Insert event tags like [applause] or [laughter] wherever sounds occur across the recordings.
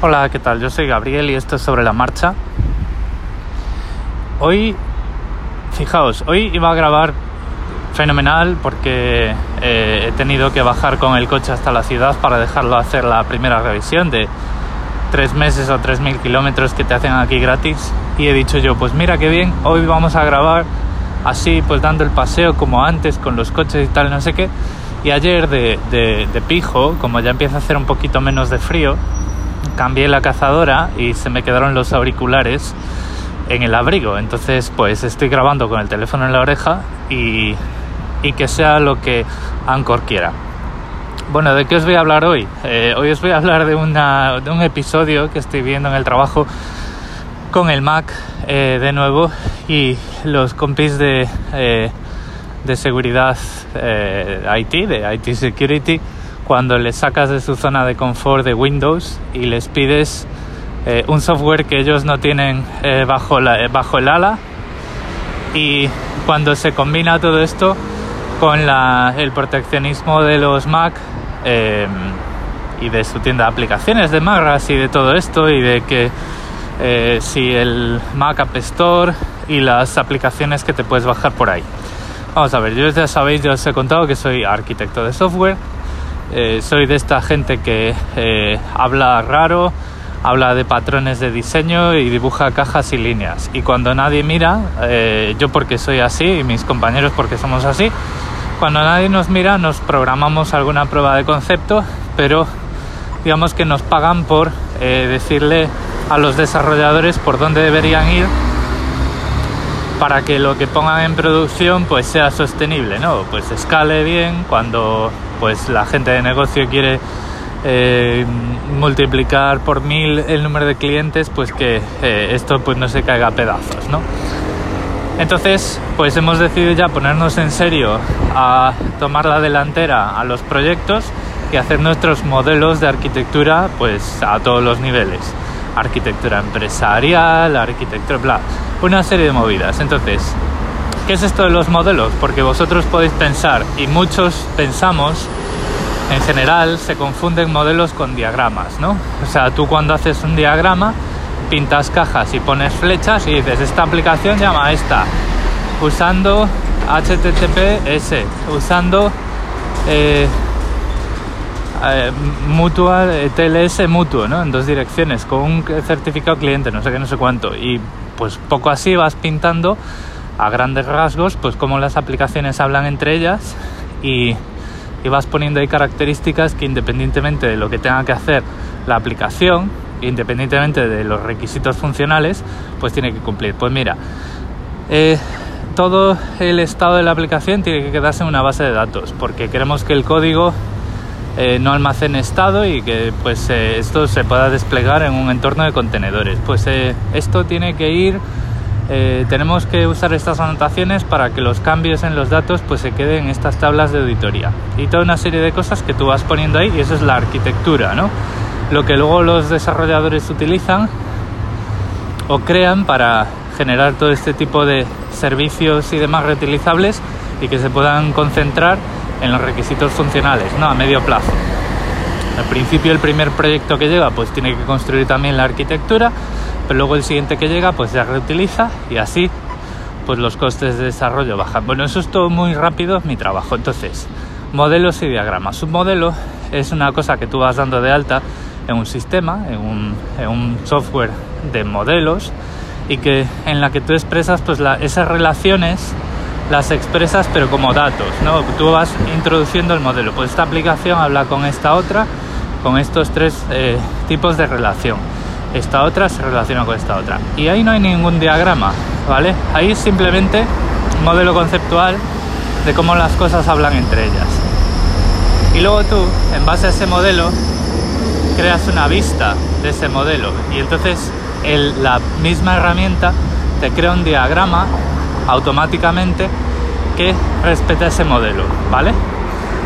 Hola, ¿qué tal? Yo soy Gabriel y esto es sobre la marcha. Hoy, fijaos, hoy iba a grabar fenomenal porque eh, he tenido que bajar con el coche hasta la ciudad para dejarlo hacer la primera revisión de tres meses o tres mil kilómetros que te hacen aquí gratis. Y he dicho yo, pues mira qué bien, hoy vamos a grabar así, pues dando el paseo como antes con los coches y tal, no sé qué. Y ayer de, de pijo, como ya empieza a hacer un poquito menos de frío, cambié la cazadora y se me quedaron los auriculares en el abrigo. Entonces, pues estoy grabando con el teléfono en la oreja y, y que sea lo que Anchor quiera. Bueno, ¿de qué os voy a hablar hoy? Eh, hoy os voy a hablar de, una, de un episodio que estoy viendo en el trabajo con el Mac eh, de nuevo y los compis de, eh, de seguridad IT, de IT Security, cuando les sacas de su zona de confort de Windows y les pides eh, un software que ellos no tienen eh, bajo, la, eh, bajo el ala y cuando se combina todo esto con la, el proteccionismo de los Mac em, y de su tienda de aplicaciones de Magras y de todo esto y de que si el Mac App Store y las aplicaciones que te puedes bajar por ahí. Vamos a ver, yo ya sabéis, ya os he contado que soy arquitecto de software eh, soy de esta gente que eh, habla raro, habla de patrones de diseño y dibuja cajas y líneas. Y cuando nadie mira, eh, yo porque soy así y mis compañeros porque somos así, cuando nadie nos mira nos programamos alguna prueba de concepto, pero digamos que nos pagan por decirle a los desarrolladores por dónde deberían ir para que lo que pongan en producción pues sea sostenible, ¿no? Pues escale bien cuando pues la gente de negocio quiere eh, multiplicar por mil el número de clientes, pues que eh, esto pues no se caiga a pedazos, ¿no? Entonces, pues hemos decidido ya ponernos en serio a tomar la delantera a los proyectos y hacer nuestros modelos de arquitectura pues a todos los niveles. Arquitectura empresarial, arquitectura, bla, una serie de movidas. Entonces, ¿qué es esto de los modelos? Porque vosotros podéis pensar, y muchos pensamos, en general se confunden modelos con diagramas, ¿no? O sea, tú cuando haces un diagrama, pintas cajas y pones flechas y dices, esta aplicación llama a esta, usando HTTPS, usando eh, eh, mutual, TLS mutuo, ¿no? En dos direcciones, con un certificado cliente, no sé qué, no sé cuánto. Y pues poco así vas pintando a grandes rasgos pues cómo las aplicaciones hablan entre ellas y, y vas poniendo ahí características que independientemente de lo que tenga que hacer la aplicación, independientemente de los requisitos funcionales, pues tiene que cumplir. Pues mira, eh, todo el estado de la aplicación tiene que quedarse en una base de datos, porque queremos que el código eh, no almacene estado y que pues eh, esto se pueda desplegar en un entorno de contenedores. Pues eh, esto tiene que ir, tenemos que usar estas anotaciones para que los cambios en los datos pues se queden en estas tablas de auditoría y toda una serie de cosas que tú vas poniendo ahí y eso es la arquitectura, ¿no? Lo que luego los desarrolladores utilizan o crean para generar todo este tipo de servicios y demás reutilizables y que se puedan concentrar en los requisitos funcionales, ¿no? A medio plazo. Al principio el primer proyecto que llega pues tiene que construir también la arquitectura, pero luego el siguiente que llega pues ya reutiliza y así pues los costes de desarrollo bajan. Bueno, eso es todo muy rápido mi trabajo. Entonces, modelos y diagramas. Un modelo es una cosa que tú vas dando de alta en un sistema, en un, en un software de modelos y que en la que tú expresas pues esas relaciones las expresas pero como datos, ¿no? Tú vas introduciendo el modelo, pues esta aplicación habla con esta otra, con estos tres eh, tipos de relación. Esta otra se relaciona con esta otra. Y ahí no hay ningún diagrama, ¿vale? Ahí simplemente un modelo conceptual de cómo las cosas hablan entre ellas. Y luego tú, en base a ese modelo, creas una vista de ese modelo. Y entonces la misma herramienta te crea un diagrama automáticamente que respeta ese modelo, ¿vale?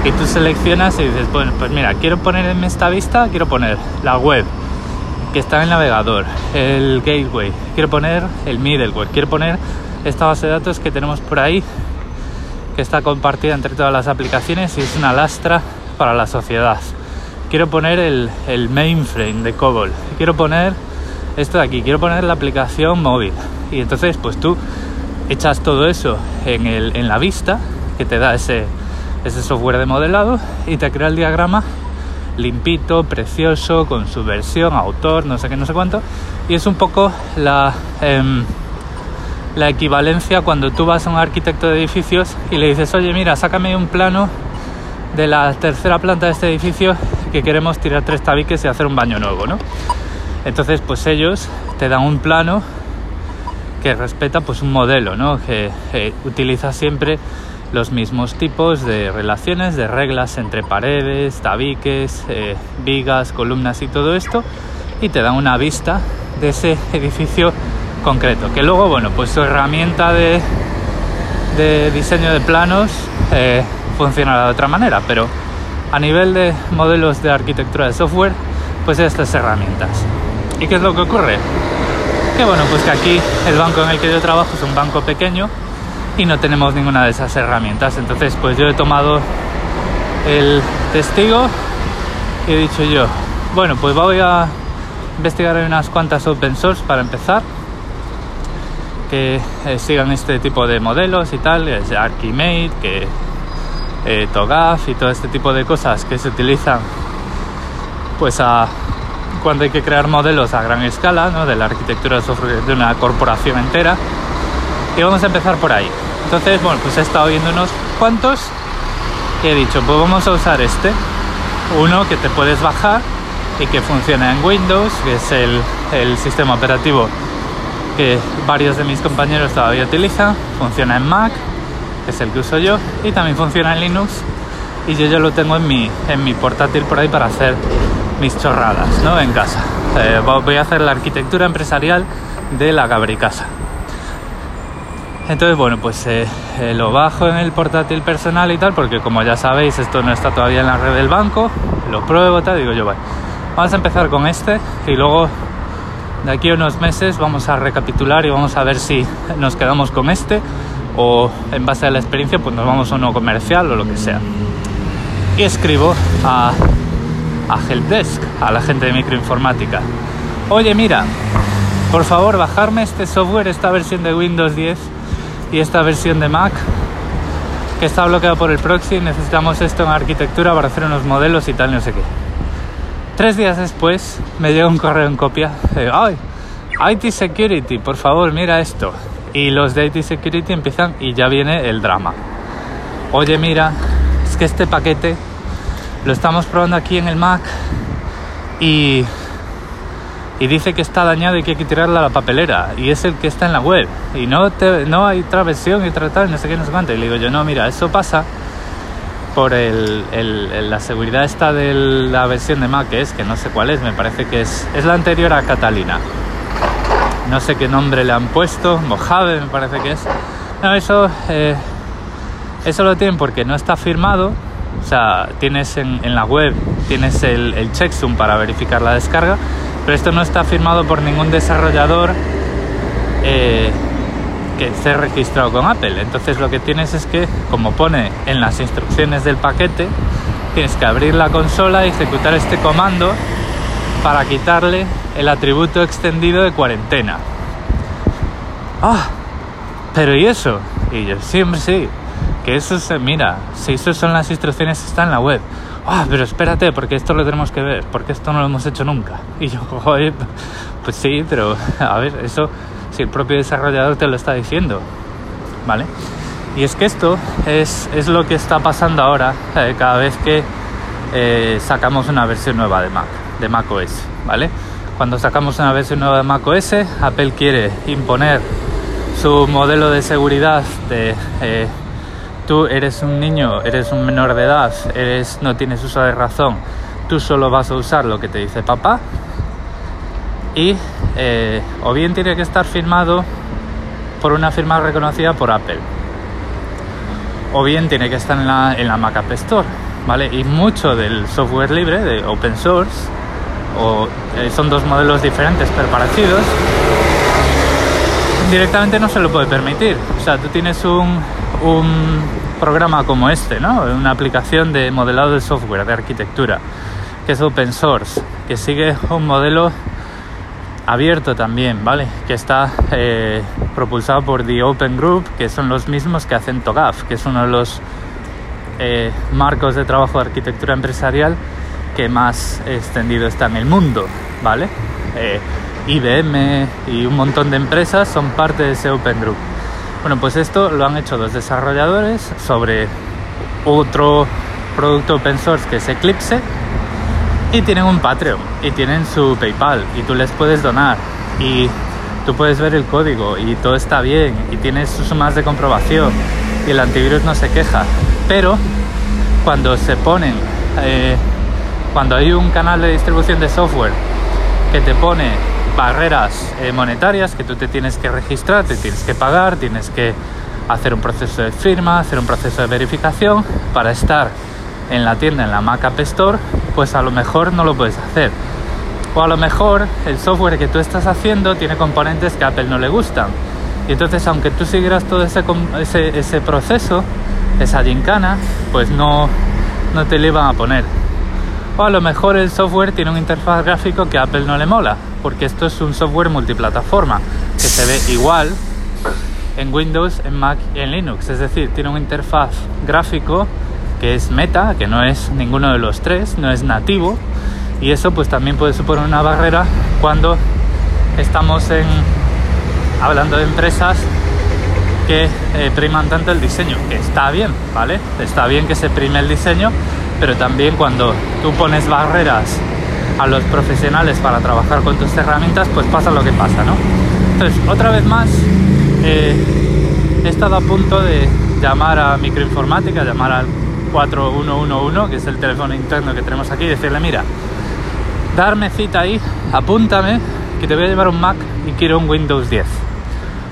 Y tú seleccionas y dices, bueno, pues mira, quiero poner en esta vista, quiero poner la web que está en el navegador, el gateway, quiero poner el middleware, quiero poner esta base de datos que tenemos por ahí, que está compartida entre todas las aplicaciones y es una lastra para la sociedad. quiero poner el, el mainframe de COBOL, quiero poner esto de aquí, quiero poner la aplicación móvil. Y entonces pues tú echas todo eso en, el, en la vista que te da ese, ese software de modelado y te crea el diagrama limpito, precioso, con su versión, autor, no sé qué, no sé cuánto. Y es un poco la, em, la equivalencia cuando tú vas a un arquitecto de edificios y le dices, oye, mira, sácame un plano de la tercera planta de este edificio que queremos tirar tres tabiques y hacer un baño nuevo, ¿no? Entonces, pues ellos te dan un plano que respeta pues un modelo, ¿no? Que utiliza siempre los mismos tipos de relaciones, de reglas entre paredes, tabiques, eh, vigas, columnas y todo esto, y te dan una vista de ese [laughs] edificio concreto. Que luego, bueno, pues su herramienta de, de diseño de planos eh, funcionará de otra manera, pero a nivel de modelos de arquitectura de software, pues estas herramientas. ¿Y qué es lo que ocurre? Que bueno, pues que aquí el banco en el que yo trabajo es un banco pequeño y no tenemos ninguna de esas herramientas. Entonces, pues yo he tomado el testigo y he dicho yo, bueno, pues voy a investigar unas cuantas open source para empezar que eh, sigan este tipo de modelos y tal, es Archimate, que eh, TOGAF y todo este tipo de cosas que se utilizan pues a cuando hay que crear modelos a gran escala ¿no? de la arquitectura de software de una corporación entera y vamos a empezar por ahí entonces bueno pues he estado viendo unos cuantos y he dicho pues vamos a usar este uno que te puedes bajar y que funciona en Windows que es el, el sistema operativo que varios de mis compañeros todavía utilizan funciona en Mac que es el que uso yo y también funciona en Linux y yo ya lo tengo en mi, en mi portátil por ahí para hacer mis chorradas ¿no? en casa. Eh, voy a hacer la arquitectura empresarial de la Gabricasa. Entonces, bueno, pues eh, eh, lo bajo en el portátil personal y tal, porque como ya sabéis, esto no está todavía en la red del banco, lo pruebo, tal, digo yo, vale, vamos a empezar con este y luego de aquí a unos meses vamos a recapitular y vamos a ver si nos quedamos con este o en base a la experiencia pues nos vamos a uno comercial o lo que sea. Y escribo a, a Helpdesk, a la gente de microinformática. Oye, mira, por favor, bajarme este software, esta versión de Windows 10 y esta versión de Mac que está bloqueado por el proxy. Necesitamos esto en arquitectura para hacer unos modelos y tal, no sé qué. Tres días después me llega un correo en copia. ¡Ay! IT Security, por favor, mira esto. Y los de IT Security empiezan y ya viene el drama. Oye, mira, es que este paquete lo estamos probando aquí en el Mac y, y dice que está dañado y que hay que tirarlo a la papelera. Y es el que está en la web. Y no, te, no hay otra versión y tratar, no sé qué, no sé cuánto. Y le digo yo, no, mira, eso pasa por el, el, la seguridad esta de la versión de Mac que es, que no sé cuál es, me parece que es, es la anterior a Catalina no sé qué nombre le han puesto, Mojave me parece que es. No, eso, eh, eso lo tienen porque no está firmado, o sea, tienes en, la web, tienes el, el, checksum para verificar la descarga, pero esto no está firmado por ningún desarrollador eh, que esté registrado con Apple. Entonces lo que tienes es que, como pone en las instrucciones del paquete, tienes que abrir la consola y ejecutar este comando para quitarle el atributo extendido de cuarentena. Ah, pero ¿y eso? Y yo, siempre sí, que eso se mira, si eso son las instrucciones, está en la web. Ah, pero espérate, porque esto lo tenemos que ver, porque esto no lo hemos hecho nunca. Y yo, [laughs] pues sí, pero a ver, eso, si el propio desarrollador te lo está diciendo, ¿vale? Y es que esto es, es lo que está pasando ahora eh, cada vez que eh, sacamos una versión nueva de Mac, de Mac OS, ¿vale? Cuando sacamos una versión nueva de macOS, Apple quiere imponer su modelo de seguridad de eh, tú eres un niño, eres un menor de edad, eres, no tienes uso de razón, tú solo vas a usar lo que te dice papá. Y eh, o bien tiene que estar firmado por una firma reconocida por Apple, o bien tiene que estar en la, en la Mac App Store, ¿vale? Y mucho del software libre, de open source, o eh, son dos modelos diferentes pero parecidos, directamente no se lo puede permitir. O sea, tú tienes un, un programa como este, ¿no? Una aplicación de modelado de software, de arquitectura. que es open source, que sigue un modelo abierto también, ¿vale? Que está eh, propulsado por The Open Group, que son los mismos que hacen TOGAF, que es uno de los eh, marcos de trabajo de arquitectura empresarial que más extendido está en el mundo, ¿vale? Eh, IBM y un montón de empresas son parte de ese Open Group. Bueno, pues esto lo han hecho dos desarrolladores sobre otro producto open source que es Eclipse y tienen un Patreon y tienen su PayPal y tú les puedes donar y tú puedes ver el código y todo está bien y tienes sus sumas de comprobación y el antivirus no se queja. Pero cuando se ponen, eh, cuando hay un canal de distribución de software que te pone barreras eh, monetarias que tú te tienes que registrar, te tienes que pagar, tienes que hacer un proceso de firma, hacer un proceso de verificación para estar en la tienda, en la Mac App Store, pues a lo mejor no lo puedes hacer. O a lo mejor el software que tú estás haciendo tiene componentes que a Apple no le gustan. Y entonces, aunque tú siguieras todo ese, ese, ese proceso, esa gincana, pues no, no te le iban a poner. O a lo mejor el software tiene un interfaz gráfico que a Apple no le mola, porque esto es un software multiplataforma, que se ve igual en Windows, en Mac y en Linux. Es decir, tiene un interfaz gráfico que es meta, que no es ninguno de los tres, no es nativo, y eso pues también puede suponer una barrera cuando estamos hablando de empresas que eh, priman tanto el diseño, que está bien, ¿vale? Está bien que se prime el diseño, pero también cuando tú pones barreras a los profesionales para trabajar con tus herramientas, pues pasa lo que pasa, ¿no? Entonces, otra vez más, eh, he estado a punto de llamar a microinformática, llamar al 4111, que es el teléfono interno que tenemos aquí, y decirle, mira, darme cita ahí, apúntame, que te voy a llevar un Mac y quiero un Windows 10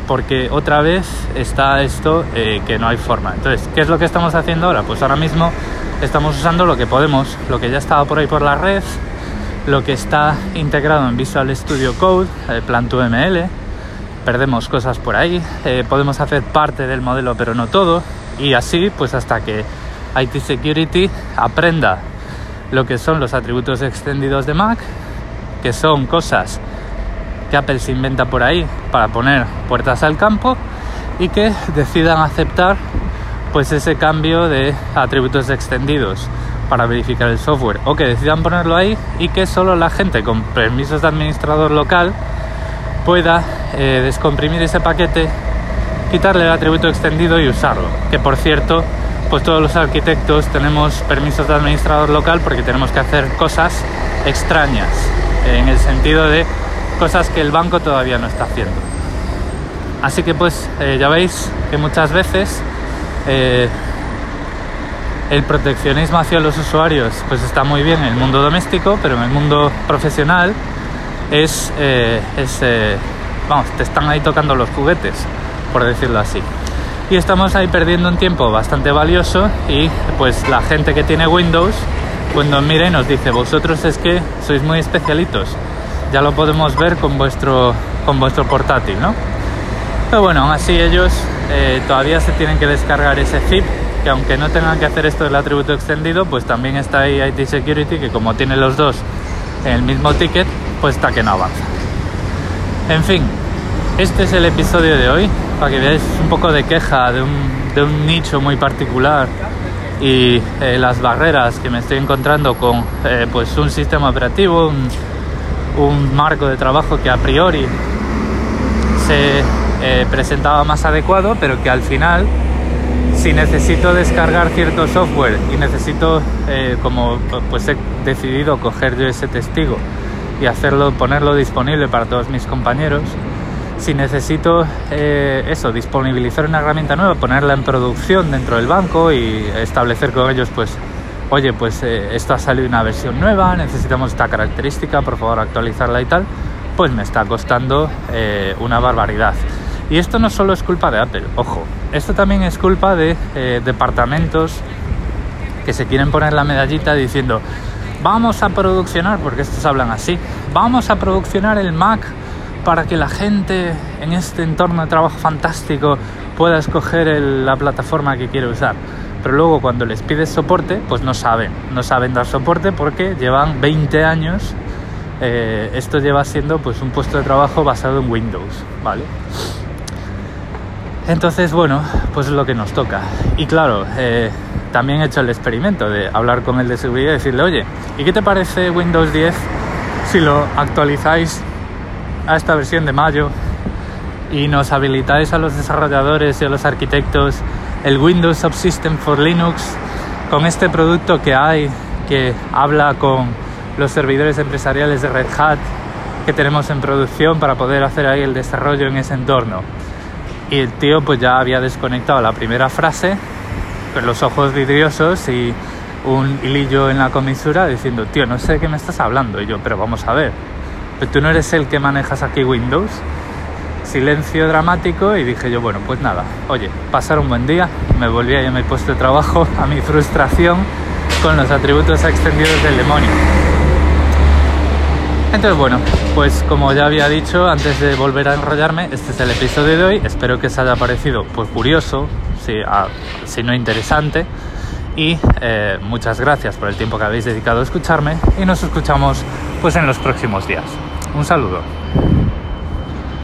porque otra vez está esto eh, que no hay forma. Entonces, ¿qué es lo que estamos haciendo ahora? Pues ahora mismo estamos usando lo que podemos, lo que ya estaba por ahí por la red, lo que está integrado en Visual Studio Code, el Plan 2ML, perdemos cosas por ahí, eh, podemos hacer parte del modelo pero no todo, y así pues hasta que IT Security aprenda lo que son los atributos extendidos de Mac, que son cosas que Apple se inventa por ahí para poner puertas al campo y que decidan aceptar pues ese cambio de atributos extendidos para verificar el software o que decidan ponerlo ahí y que solo la gente con permisos de administrador local pueda eh, descomprimir ese paquete, quitarle el atributo extendido y usarlo. Que por cierto, pues todos los arquitectos tenemos permisos de administrador local porque tenemos que hacer cosas extrañas, en el sentido de cosas que el banco todavía no está haciendo. Así que pues eh, ya veis que muchas veces eh, el proteccionismo hacia los usuarios pues está muy bien en el mundo doméstico, pero en el mundo profesional es, eh, es vamos, te están ahí tocando los juguetes, por decirlo así. Y estamos ahí perdiendo un tiempo bastante valioso y pues la gente que tiene Windows, cuando mira y nos dice, vosotros es que sois muy especialitos ya lo podemos ver con vuestro, con vuestro portátil, ¿no? Pero bueno, aún así ellos eh, todavía se tienen que descargar ese zip, que aunque no tengan que hacer esto del atributo extendido, pues también está ahí IT Security, que como tiene los dos en el mismo ticket, pues está que no avanza. En fin, este es el episodio de hoy, para que veáis un poco de queja de un, de un nicho muy particular y eh, las barreras que me estoy encontrando con eh, pues un sistema operativo, un, un marco de trabajo que a priori se eh, presentaba más adecuado, pero que al final, si necesito descargar cierto software y necesito, eh, como pues he decidido coger yo ese testigo y hacerlo, ponerlo disponible para todos mis compañeros, si necesito eh, eso, disponibilizar una herramienta nueva, ponerla en producción dentro del banco y establecer con ellos pues oye, pues esto ha salido una versión nueva, necesitamos esta característica, por favor actualizarla y tal, pues me está costando una barbaridad. Y esto no solo es culpa de Apple, ojo, esto también es culpa de eh, departamentos que se quieren poner la medallita diciendo, vamos a produccionar, porque estos hablan así, vamos a produccionar el Mac para que la gente en este entorno de trabajo fantástico pueda escoger la plataforma que quiere usar pero luego cuando les pides soporte, pues no saben, no saben dar soporte porque llevan 20 años. eh, esto lleva siendo pues un puesto de trabajo basado en Windows, ¿vale? Entonces, bueno, pues es lo que nos toca. Y claro, eh, también he hecho el experimento de hablar con el de seguridad y decirle, oye, ¿y qué te parece Windows 10 si lo actualizáis a esta versión de mayo y nos habilitáis a los desarrolladores y a los arquitectos el Windows Subsystem for Linux con este producto que hay que habla con los servidores empresariales de Red Hat que tenemos en producción para poder hacer ahí el desarrollo en ese entorno. Y el tío pues ya había desconectado la primera frase con los ojos vidriosos y un hilillo en la comisura diciendo, tío, no sé de qué me estás hablando. Y yo, pero vamos a ver, pero tú no eres el que manejas aquí Windows. Silencio dramático y dije yo, bueno, pues nada, oye, pasar un buen día, me volví a mi puesto de trabajo, [laughs] a mi frustración con los atributos extendidos del demonio. Entonces, bueno, pues como ya había dicho, antes de volver a enrollarme, este es el episodio de hoy. Espero que os haya parecido pues curioso, si, a, no interesante. Y eh, muchas gracias por el tiempo que habéis dedicado a escucharme y nos escuchamos pues en los próximos días. Un saludo.